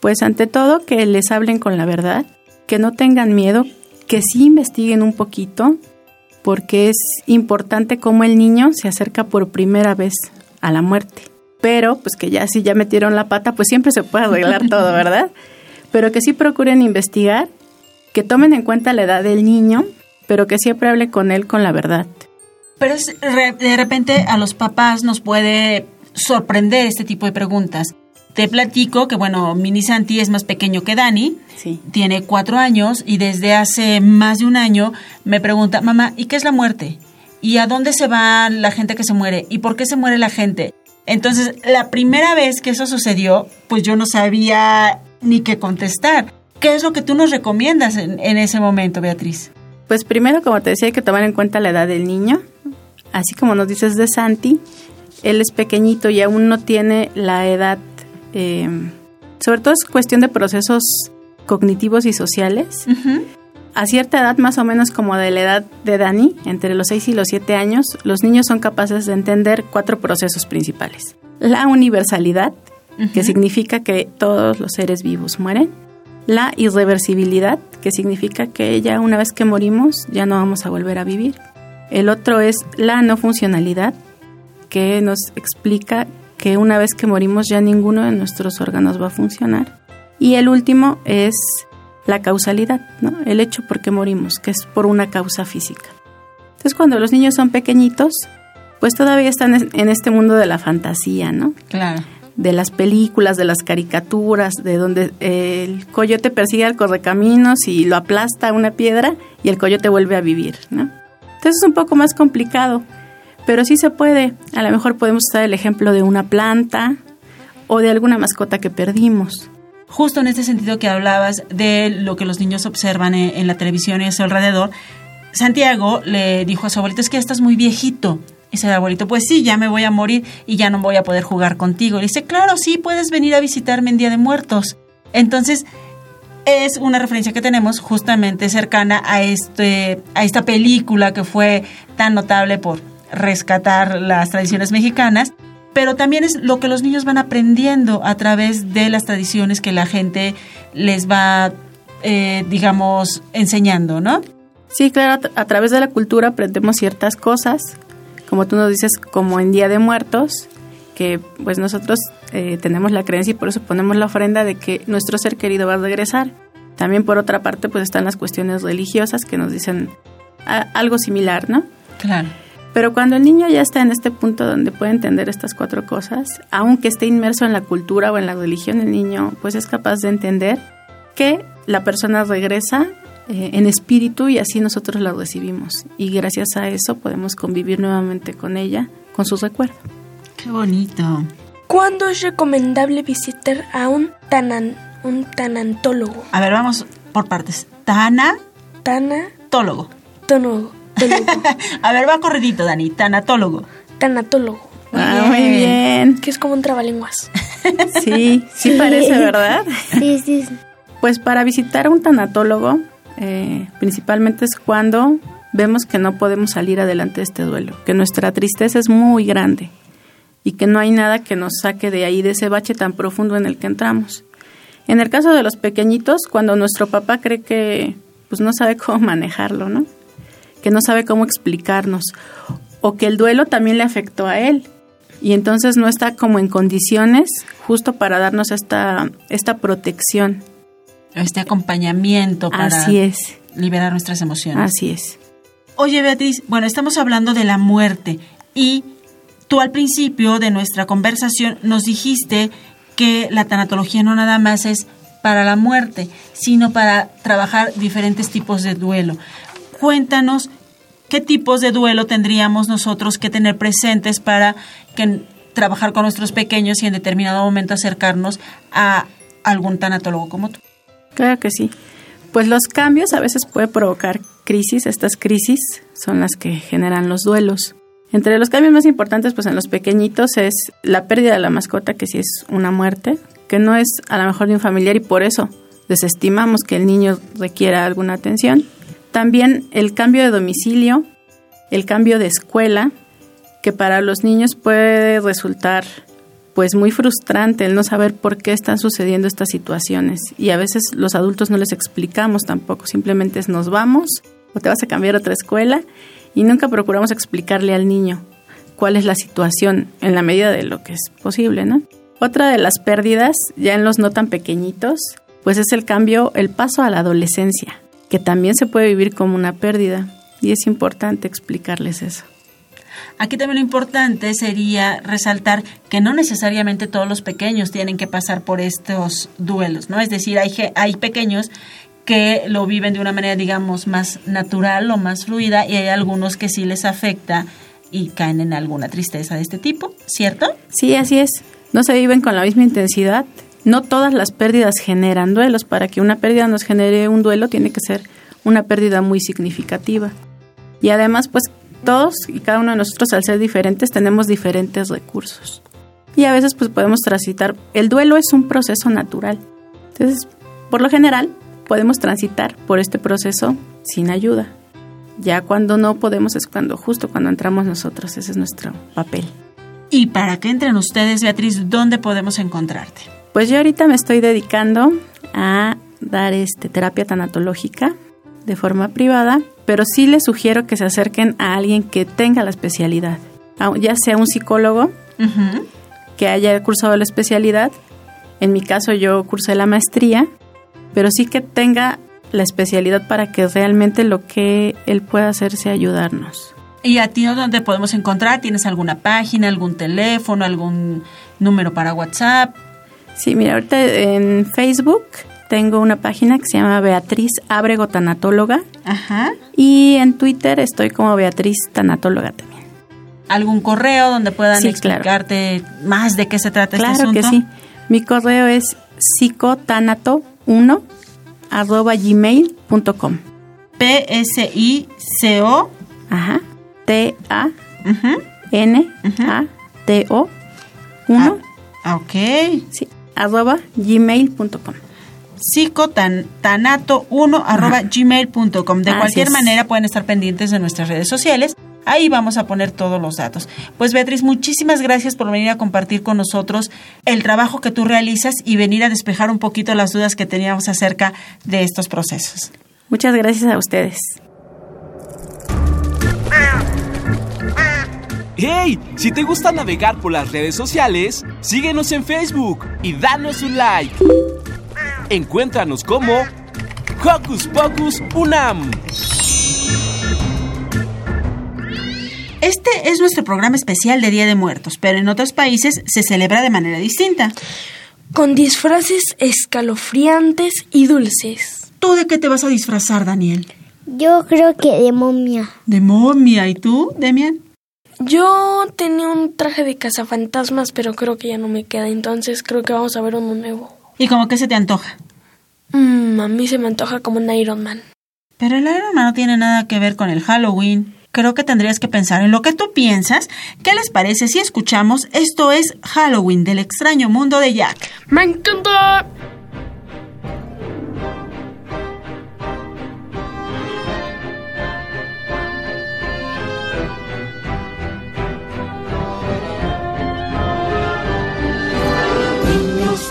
Pues ante todo que les hablen con la verdad, que no tengan miedo, que sí investiguen un poquito, porque es importante cómo el niño se acerca por primera vez a la muerte. Pero, pues que ya si ya metieron la pata, pues siempre se puede arreglar todo, ¿verdad? Pero que sí procuren investigar, que tomen en cuenta la edad del niño, pero que siempre hable con él con la verdad. Pero es de repente a los papás nos puede sorprender este tipo de preguntas. Te platico que, bueno, Mini Santi es más pequeño que Dani, Sí. tiene cuatro años y desde hace más de un año me pregunta, mamá, ¿y qué es la muerte? ¿Y a dónde se va la gente que se muere? ¿Y por qué se muere la gente? Entonces, la primera vez que eso sucedió, pues yo no sabía ni qué contestar. ¿Qué es lo que tú nos recomiendas en, en ese momento, Beatriz? Pues primero, como te decía, hay que tomar en cuenta la edad del niño. Así como nos dices de Santi, él es pequeñito y aún no tiene la edad, eh, sobre todo es cuestión de procesos cognitivos y sociales. A cierta edad, más o menos como de la edad de Dani, entre los 6 y los 7 años, los niños son capaces de entender cuatro procesos principales. La universalidad, que significa que todos los seres vivos mueren. la irreversibilidad, que significa que ya una vez que morimos ya no vamos a volver a vivir. El otro es la no funcionalidad, que nos explica que una vez que morimos ya ninguno de nuestros órganos va a funcionar. Y el último es la causalidad, ¿no? el hecho por qué morimos, que es por una causa física. Entonces cuando los niños son pequeñitos, pues todavía están en este mundo de la fantasía, ¿no? Claro. De las películas, de las caricaturas, de donde el coyote persigue al correcaminos y lo aplasta a una piedra y el coyote vuelve a vivir, ¿no? Entonces es un poco más complicado, pero sí se puede. A lo mejor podemos usar el ejemplo de una planta o de alguna mascota que perdimos. Justo en este sentido que hablabas de lo que los niños observan en, la televisión y a su alrededor, Santiago le dijo a su abuelito, es que estás muy viejito. Y dice el abuelito, pues sí, ya me voy a morir y ya no voy a poder jugar contigo. Le dice, claro, sí, puedes venir a visitarme en Día de Muertos. Entonces, es una referencia que tenemos justamente cercana a, este, a esta película que fue tan notable por rescatar las tradiciones mexicanas, pero también es lo que los niños van aprendiendo a través de las tradiciones que la gente les va, eh, digamos, enseñando, ¿no? Sí, claro, a través de la cultura aprendemos ciertas cosas, como tú nos dices, como en Día de Muertos, que pues nosotros eh, tenemos la creencia y por eso ponemos la ofrenda de que nuestro ser querido va a regresar. También por otra parte pues están las cuestiones religiosas que nos dicen a, algo similar, ¿no? Claro. Pero cuando el niño ya está en este punto donde puede entender estas cuatro cosas, aunque esté inmerso en la cultura o en la religión, el niño pues es capaz de entender que la persona regresa eh, en espíritu y así nosotros la recibimos. Y gracias a eso podemos convivir nuevamente con ella, con sus recuerdos. Qué bonito. ¿Cuándo es recomendable visitar a un, tanan, un tanantólogo? A ver, vamos por partes. Tana. Tanatólogo. Tólogo. a ver, va corridito, Dani. Tanatólogo. Tanatólogo. Ah, muy bien. Que es como un trabalenguas. sí, sí parece, ¿verdad? Sí, sí. Pues para visitar a un tanatólogo, eh, principalmente es cuando vemos que no podemos salir adelante de este duelo, que nuestra tristeza es muy grande y que no hay nada que nos saque de ahí, de ese bache tan profundo en el que entramos. En el caso de los pequeñitos, cuando nuestro papá cree que pues no sabe cómo manejarlo, ¿no? Que no sabe cómo explicarnos o que el duelo también le afectó a él y entonces no está como en condiciones justo para darnos esta esta protección, este acompañamiento para Así es. liberar nuestras emociones. Así es. Oye, Beatriz, bueno, estamos hablando de la muerte y tú al principio de nuestra conversación nos dijiste que la tanatología no nada más es para la muerte, sino para trabajar diferentes tipos de duelo. Cuéntanos qué tipos de duelo tendríamos nosotros que tener presentes para que, trabajar con nuestros pequeños y en determinado momento acercarnos a algún tanatólogo como tú. Claro que sí. Pues los cambios a veces puede provocar crisis. Estas crisis son las que generan los duelos. Entre los cambios más importantes, pues en los pequeñitos es la pérdida de la mascota, que sí es una muerte, que no es a lo mejor de un familiar y por eso desestimamos que el niño requiera alguna atención. También el cambio de domicilio, el cambio de escuela, que para los niños puede resultar pues muy frustrante el no saber por qué están sucediendo estas situaciones y a veces los adultos no les explicamos tampoco, simplemente nos vamos o te vas a cambiar a otra escuela y nunca procuramos explicarle al niño cuál es la situación en la medida de lo que es posible, ¿no? Otra de las pérdidas, ya en los no tan pequeñitos, pues es el cambio, el paso a la adolescencia, que también se puede vivir como una pérdida y es importante explicarles eso. Aquí también lo importante sería resaltar que no necesariamente todos los pequeños tienen que pasar por estos duelos, ¿no? Es decir, hay, hay pequeños que lo viven de una manera, digamos, más natural o más fluida y hay algunos que sí les afecta y caen en alguna tristeza de este tipo, ¿cierto? Sí, así es. No se viven con la misma intensidad. No todas las pérdidas generan duelos. Para que una pérdida nos genere un duelo tiene que ser una pérdida muy significativa. Y además, pues todos y cada uno de nosotros al ser diferentes tenemos diferentes recursos. Y a veces pues podemos transitar. El duelo es un proceso natural. Entonces, por lo general, podemos transitar por este proceso sin ayuda. Ya cuando no podemos es cuando justo cuando entramos nosotros, ese es nuestro papel. Y para que entren ustedes, Beatriz, ¿dónde podemos encontrarte? Pues yo ahorita me estoy dedicando a dar este terapia tanatológica de forma privada, pero sí les sugiero que se acerquen a alguien que tenga la especialidad, ya sea un psicólogo que haya cursado la especialidad. En mi caso yo cursé la maestría, pero sí que tenga la especialidad para que realmente lo que él pueda hacer sea ayudarnos. ¿Y a ti dónde podemos encontrar? ¿Tienes alguna página, algún teléfono, algún número para WhatsApp? Sí, mira, ahorita en Facebook tengo una página que se llama Beatriz Ábrego Tanatóloga. Ajá. Y en Twitter estoy como Beatriz Tanatóloga también. ¿Algún correo donde puedan Sí, claro. explicarte más de qué se trata este Claro asunto? que sí. Mi correo es psicotanato1 arroba gmail.com. P-S-I-C-O. Ajá. T-A-N-A-T-O 1. Ah, ok. Sí. Arroba gmail.com. psicotanato1 arroba gmail.com. De Así cualquier es. manera pueden estar pendientes de nuestras redes sociales. Ahí vamos a poner todos los datos. Pues Beatriz, muchísimas gracias por venir a compartir con nosotros el trabajo que tú realizas y venir a despejar un poquito las dudas que teníamos acerca de estos procesos. Muchas gracias a ustedes. ¡Hey! Si te gusta navegar por las redes sociales, síguenos en Facebook y danos un like. Encuéntranos como Hocus Pocus Unam. Este es nuestro programa especial de Día de Muertos, pero en otros países se celebra de manera distinta. Con disfraces escalofriantes y dulces. ¿Tú de qué te vas a disfrazar, Daniel? Yo creo que de momia. De momia. ¿Y tú, Demian? Yo tenía un traje de cazafantasmas, pero creo que ya no me queda, entonces creo que vamos a ver uno nuevo. ¿Y cómo que se te antoja? Mm, a mí se me antoja como un Iron Man. Pero el Iron Man no tiene nada que ver con el Halloween. Creo que tendrías que pensar en lo que tú piensas. ¿Qué les parece si escuchamos Esto es Halloween del extraño mundo de Jack? ¡Me encanta!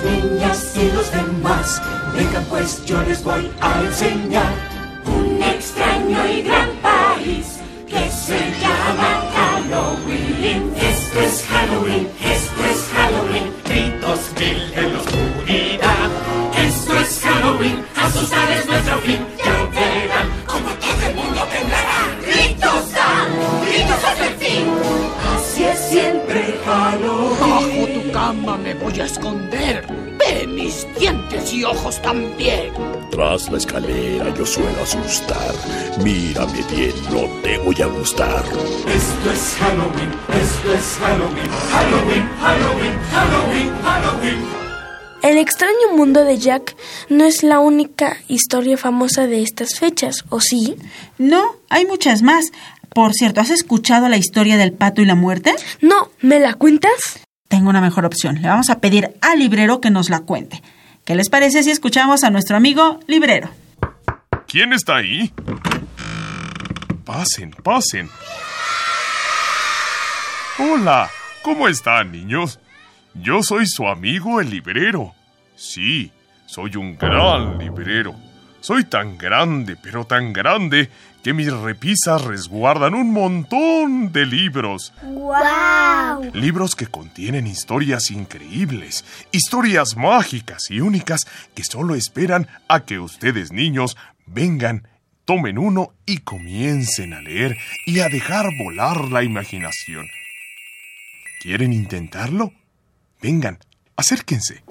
Niñas y los demás, vengan pues yo les voy a enseñar un extraño y gran país que se llama Halloween. Esto es Halloween, esto es Halloween, gritos mil en la oscuridad. Esto es Halloween, asustar es nuestro fin, ya verán como todo el mundo temblará. Gritos dan, gritos hasta el fin, así es siempre Halloween. Bajo tu cama me voy a esconder. Ve mis dientes y ojos también. Tras la escalera yo suelo asustar. Mírame bien, no te voy a gustar. Esto es Halloween, esto es Halloween, Halloween, Halloween, Halloween, Halloween. El extraño mundo de Jack no es la única historia famosa de estas fechas, ¿o sí? No, hay muchas más. Por cierto, ¿has escuchado la historia del pato y la muerte? No, ¿me la cuentas? Tengo una mejor opción. Le vamos a pedir al librero que nos la cuente. ¿Qué les parece si escuchamos a nuestro amigo librero? ¿Quién está ahí? Pasen, pasen. Hola, ¿cómo están, niños? Yo soy su amigo el librero. Sí, soy un gran librero. Soy tan grande, pero tan grande, que mis repisas resguardan un montón de libros. ¡Wow! Libros que contienen historias increíbles, historias mágicas y únicas que solo esperan a que ustedes niños vengan, tomen uno y comiencen a leer y a dejar volar la imaginación. ¿Quieren intentarlo? Vengan, acérquense.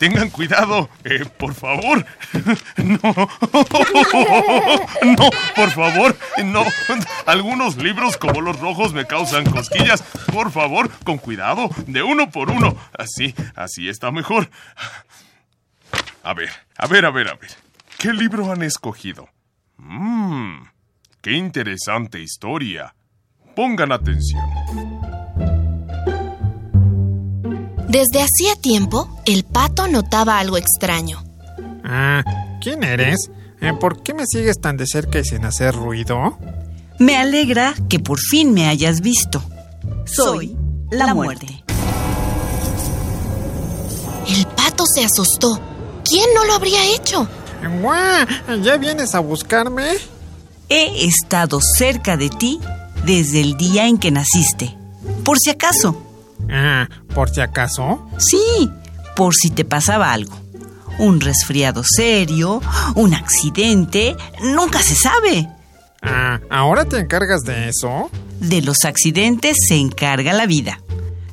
Tengan cuidado, eh, por favor. No. No, por favor, no. Algunos libros como los rojos me causan cosquillas. Por favor, con cuidado, de uno por uno. Así, así está mejor. A ver, a ver, a ver, a ver. ¿Qué libro han escogido? Mmm, qué interesante historia. Pongan atención. Desde hacía tiempo, el pato notaba algo extraño. Ah, ¿quién eres? Eh, ¿Por qué me sigues tan de cerca y sin hacer ruido? Me alegra que por fin me hayas visto. Soy la muerte. El se asustó. ¿Quién no lo habría hecho? ¡Guau! ¿Ya vienes a buscarme? He estado cerca de ti desde el día en que naciste. Por si acaso. Ah, ¿por si acaso? Sí, por si te pasaba algo. Un resfriado serio, un accidente, nunca se sabe. Ah, ¿ahora te encargas de eso? De los accidentes se encarga la vida.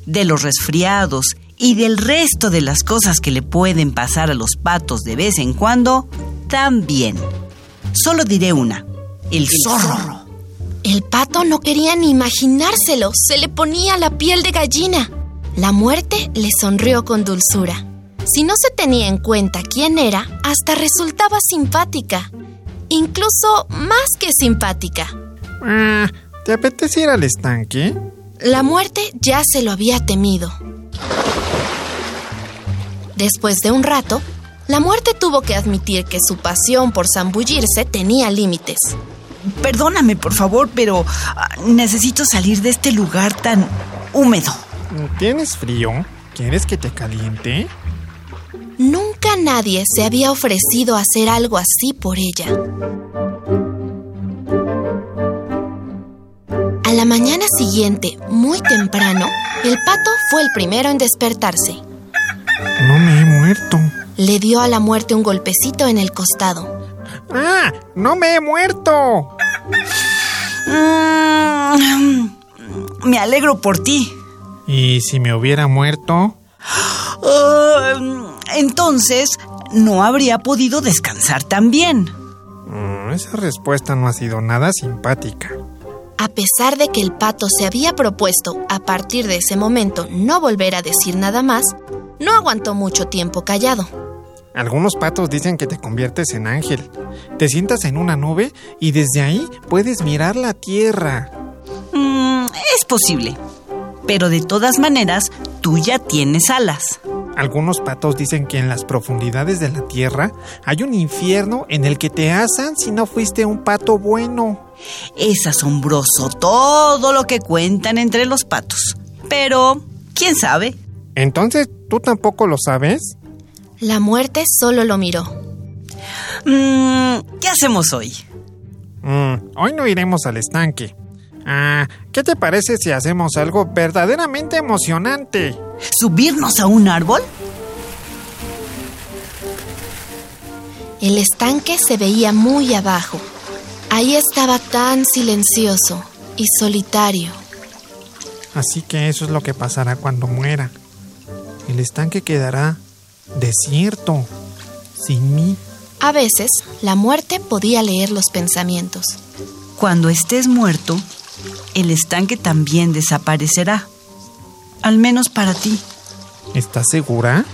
De los resfriados y del resto de las cosas que le pueden pasar a los patos de vez en cuando, también. Solo diré una. El, zorro. El pato no quería ni imaginárselo. Se le ponía la piel de gallina. La muerte le sonrió con dulzura. Si no se tenía en cuenta quién era, hasta resultaba simpática. Incluso más que simpática. Ah, ¿te apetece ir al estanque? La muerte ya se lo había temido. Después de un rato, la muerte tuvo que admitir que su pasión por zambullirse tenía límites. Perdóname, por favor, pero ah, necesito salir de este lugar tan húmedo. ¿Tienes frío? ¿Quieres que te caliente? Nunca nadie se había ofrecido a hacer algo así por ella. A la mañana siguiente, muy temprano, el pato fue el primero en despertarse. No me he muerto. Le dio a la muerte un golpecito en el costado. ¡Ah! ¡No me he muerto! Mm, me alegro por ti. ¿Y si me hubiera muerto? Ah, entonces, no habría podido descansar tan bien. Mm, esa respuesta no ha sido nada simpática. A pesar de que el pato se había propuesto, a partir de ese momento, no volver a decir nada más, no aguantó mucho tiempo callado. Algunos patos dicen que te conviertes en ángel. Te sientas en una nube y desde ahí puedes mirar la tierra. Mm, es posible. Pero de todas maneras, tú ya tienes alas. Algunos patos dicen que en las profundidades de la tierra hay un infierno en el que te asan si no fuiste un pato bueno. Es asombroso todo lo que cuentan entre los patos. Pero, ¿quién sabe? Entonces, ¿tú tampoco lo sabes? La muerte solo lo miró. Mm, ¿Qué hacemos hoy? Mm, hoy no iremos al estanque. Ah, ¿qué te parece si hacemos algo verdaderamente emocionante? ¿Subirnos a un árbol? El estanque se veía muy abajo. Ahí estaba tan silencioso y solitario. Así que eso es lo que pasará cuando muera. El estanque quedará desierto, sin mí. A veces, la muerte podía leer los pensamientos. Cuando estés muerto, el estanque también desaparecerá. Al menos para ti. ¿Estás segura?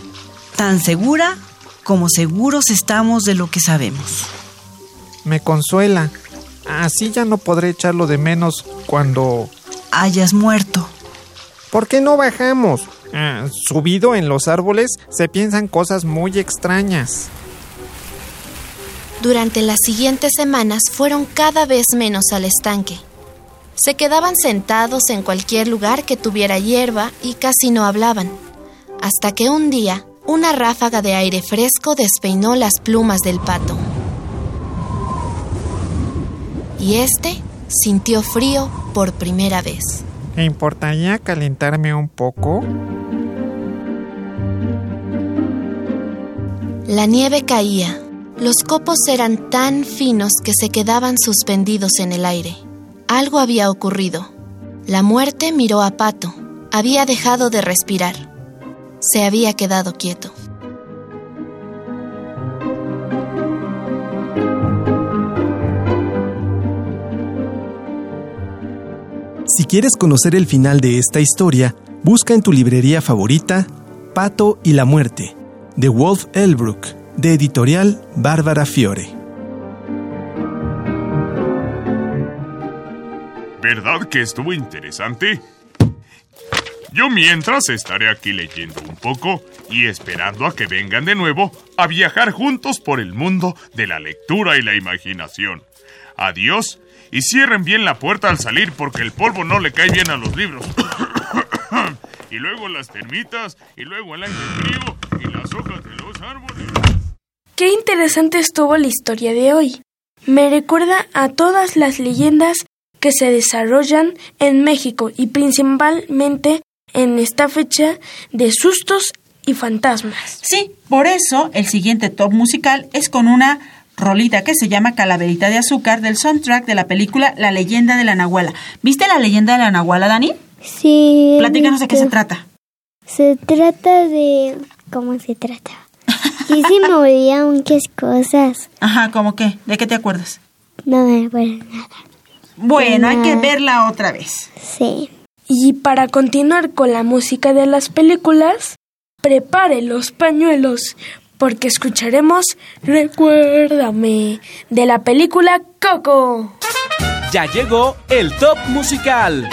Tan segura como seguros estamos de lo que sabemos. Me consuela. Así ya no podré echarlo de menos cuando... hayas muerto. ¿Por qué no bajamos? Ah, subido en los árboles se piensan cosas muy extrañas. Durante las siguientes semanas fueron cada vez menos al estanque. Se quedaban sentados en cualquier lugar que tuviera hierba y casi no hablaban. Hasta que un día, una ráfaga de aire fresco despeinó las plumas del pato. Y este sintió frío por primera vez. ¿Te importaría calentarme un poco? La nieve caía. Los copos eran tan finos que se quedaban suspendidos en el aire. Algo había ocurrido. La muerte miró a Pato. Había dejado de respirar. Se había quedado quieto. Quieres conocer el final de esta historia, busca en tu librería favorita Pato y la Muerte, de Wolf Elbrook, de editorial Bárbara Fiore. ¿Verdad que estuvo interesante? Yo mientras estaré aquí leyendo un poco y esperando a que vengan de nuevo a viajar juntos por el mundo de la lectura y la imaginación. Adiós y cierren bien la puerta al salir porque el polvo no le cae bien a los libros. y luego las termitas y luego el aire frío y las hojas de los árboles. Qué interesante estuvo la historia de hoy. Me recuerda a todas las leyendas que se desarrollan en México y principalmente en esta fecha de sustos y fantasmas. Sí, por eso el siguiente top musical es con una rolita que se llama Calaverita de Azúcar del soundtrack de la película La leyenda de la Nahuala. ¿Viste la leyenda de la Nahuala, Dani? Sí. Platícanos de qué se trata. Se trata de... ¿Cómo se trata? Sí, sí me olvidé muchas cosas. Ajá, ¿cómo qué? ¿De qué te acuerdas? No me acuerdo nada. Bueno, hay que verla otra vez. Sí. Y para continuar con la música de las películas, prepare los pañuelos porque escucharemos Recuérdame de la película Coco. Ya llegó el top musical.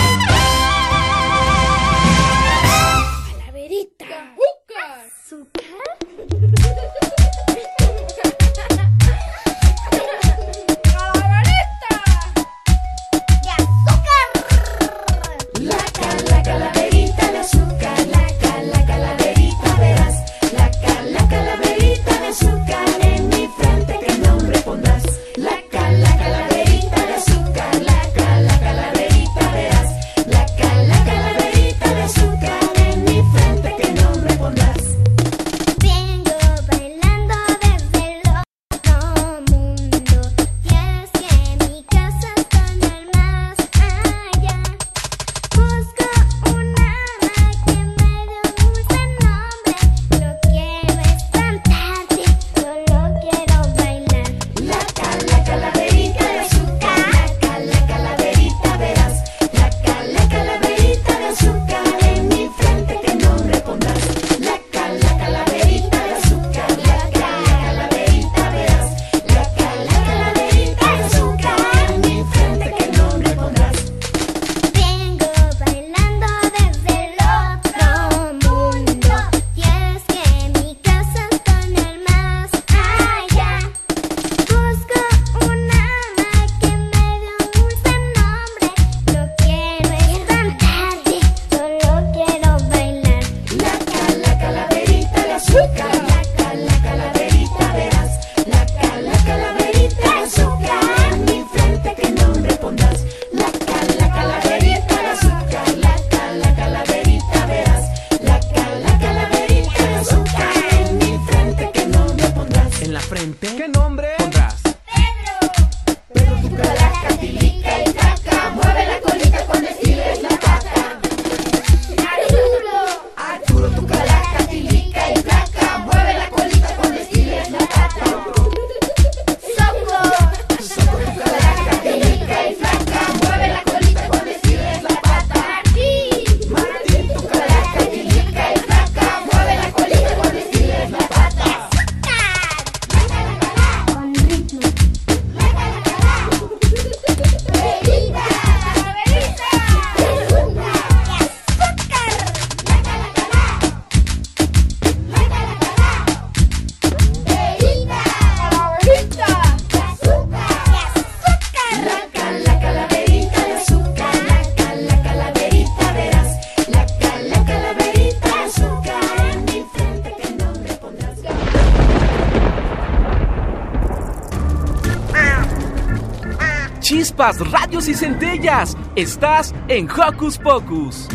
Chispas, radios y centellas. Estás en Hocus Pocus.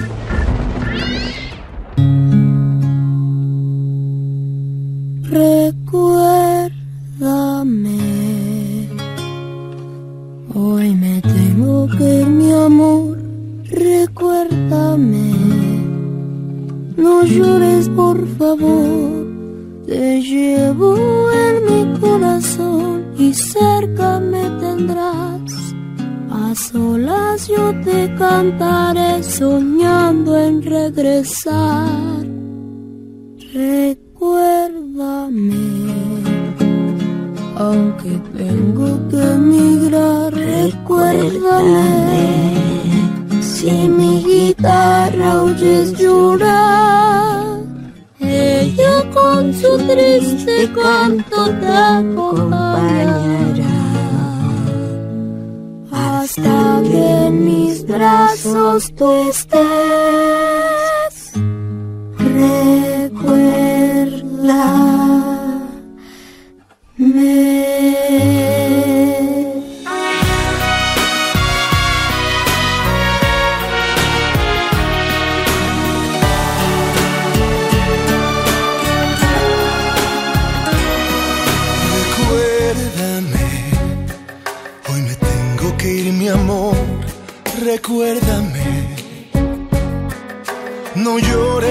Recuérdame. Hoy me tengo que ir, mi amor. Recuérdame. No llores, por favor. Te llevo en mi corazón y cerca yo te cantaré soñando en regresar. Recuérdame, aunque tengo que emigrar, recuérdame. Si mi guitarra oyes llorar, ella con su triste canto te acompañará. Hasta que en mis brazos tú estés.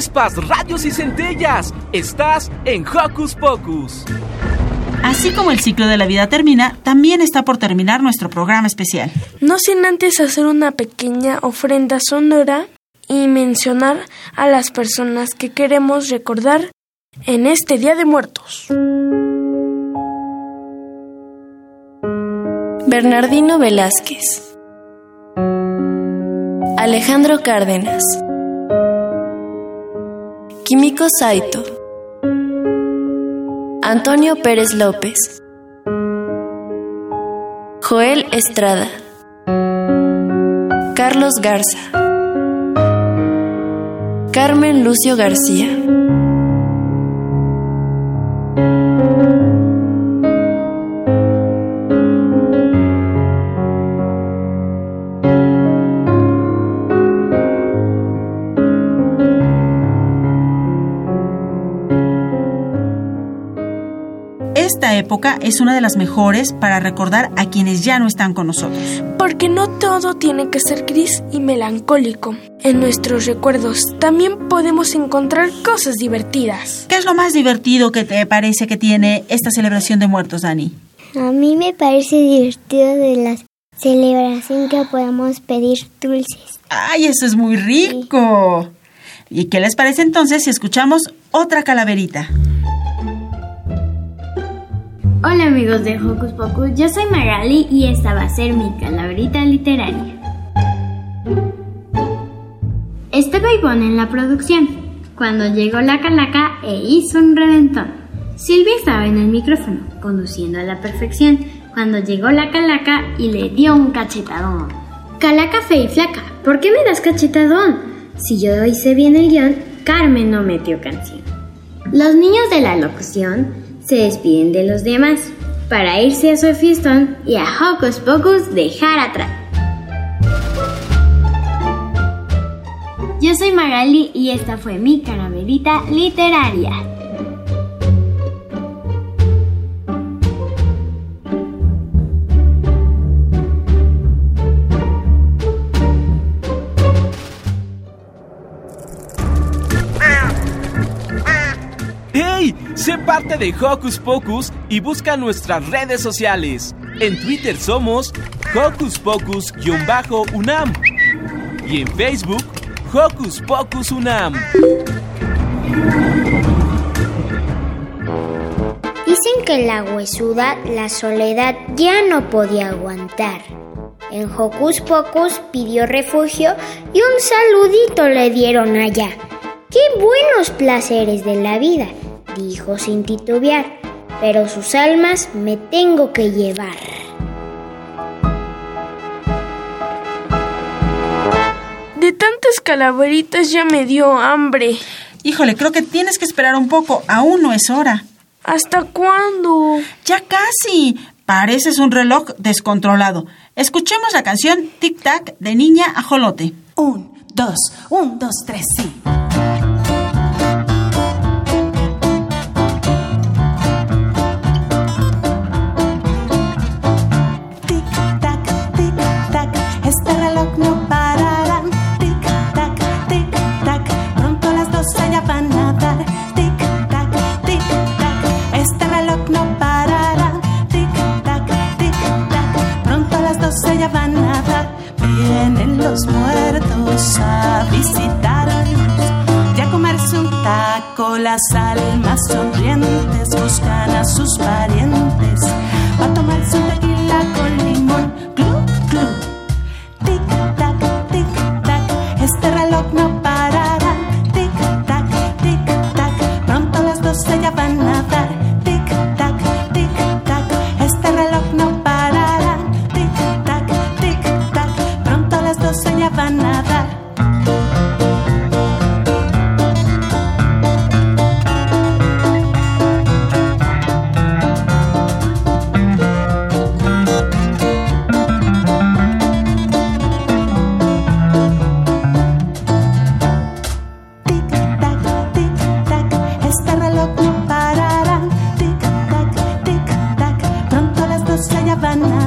Chispas, radios y centellas. Estás en Hocus Pocus. Así como el ciclo de la vida termina, también está por terminar nuestro programa especial. No sin antes hacer una pequeña ofrenda sonora y mencionar a las personas que queremos recordar en este Día de Muertos. Bernardino Velázquez, Alejandro Cárdenas, Químico Saito, Antonio Pérez López, Joel Estrada, Carlos Garza, Carmen Lucio García. Época es una de las mejores para recordar a quienes ya no están con nosotros. Porque no todo tiene que ser gris y melancólico. En nuestros recuerdos también podemos encontrar cosas divertidas. ¿Qué es lo más divertido que te parece que tiene esta celebración de muertos, Dani? A mí me parece divertido de la celebración que podemos pedir dulces. ¡Ay, eso es muy rico! ¿Y qué les parece entonces si escuchamos otra calaverita? Hola amigos de Hocus Pocus, yo soy Magali y esta va a ser mi calaverita literaria. Estaba Ivonne en la producción cuando llegó la calaca e hizo un reventón. Silvia estaba en el micrófono, conduciendo a la perfección, cuando llegó la calaca y le dio un cachetadón. Calaca fea y flaca, ¿por qué me das cachetadón? Si yo hice bien el guion, Carmen no metió canción. Los niños de la locución se despiden de los demás para irse a su fiestón y a Hocus Pocus dejar atrás. Yo soy Magali y esta fue mi caramelita literaria. Sé parte de Hocus Pocus y busca nuestras redes sociales. En Twitter somos Hocus Pocus-UNAM y en Facebook Hocus Pocus UNAM. Dicen que la huesuda la soledad ya no podía aguantar. En Hocus Pocus pidió refugio y un saludito le dieron allá. ¡Qué buenos placeres de la vida! Dijo sin titubear. Pero sus almas me tengo que llevar. De tantas calaveritas ya me dio hambre. Híjole, creo que tienes que esperar un poco. Aún no es hora. ¿Hasta cuándo? Ya casi. Pareces un reloj descontrolado. Escuchemos la canción Tic Tac de Niña Ajolote. Un, dos, un, dos, tres, sí. Muertos a visitarnos y a comerse un taco, las almas sonrientes buscan a sus parientes para tomarse un tequila con limón. sana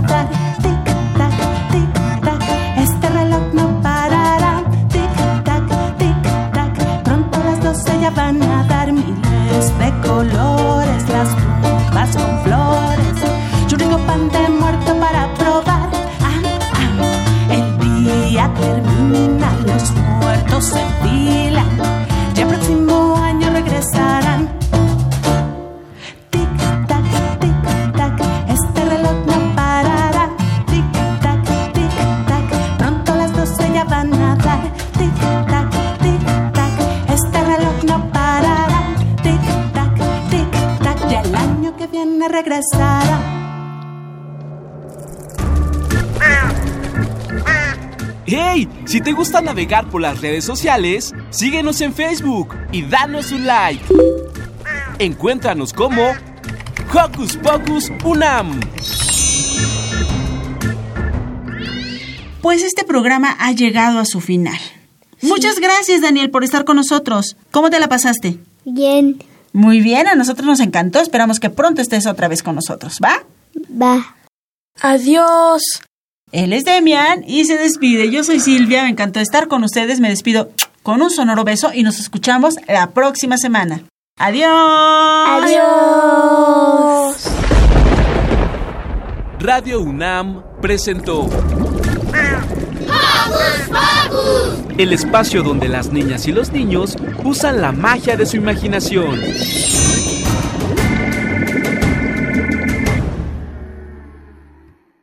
por las redes sociales, síguenos en Facebook y danos un like. Encuéntranos como Hocus Pocus Unam. Pues este programa ha llegado a su final. Muchas gracias, Daniel, por estar con nosotros. ¿Cómo te la pasaste? Bien. Muy bien, a nosotros nos encantó. Esperamos que pronto estés otra vez con nosotros, ¿va? Va. Adiós. Él es Demian y se despide. Yo soy Silvia, me encantó estar con ustedes. Me despido con un sonoro beso y nos escuchamos la próxima semana. Adiós. Adiós. Radio UNAM presentó el espacio donde las niñas y los niños usan la magia de su imaginación.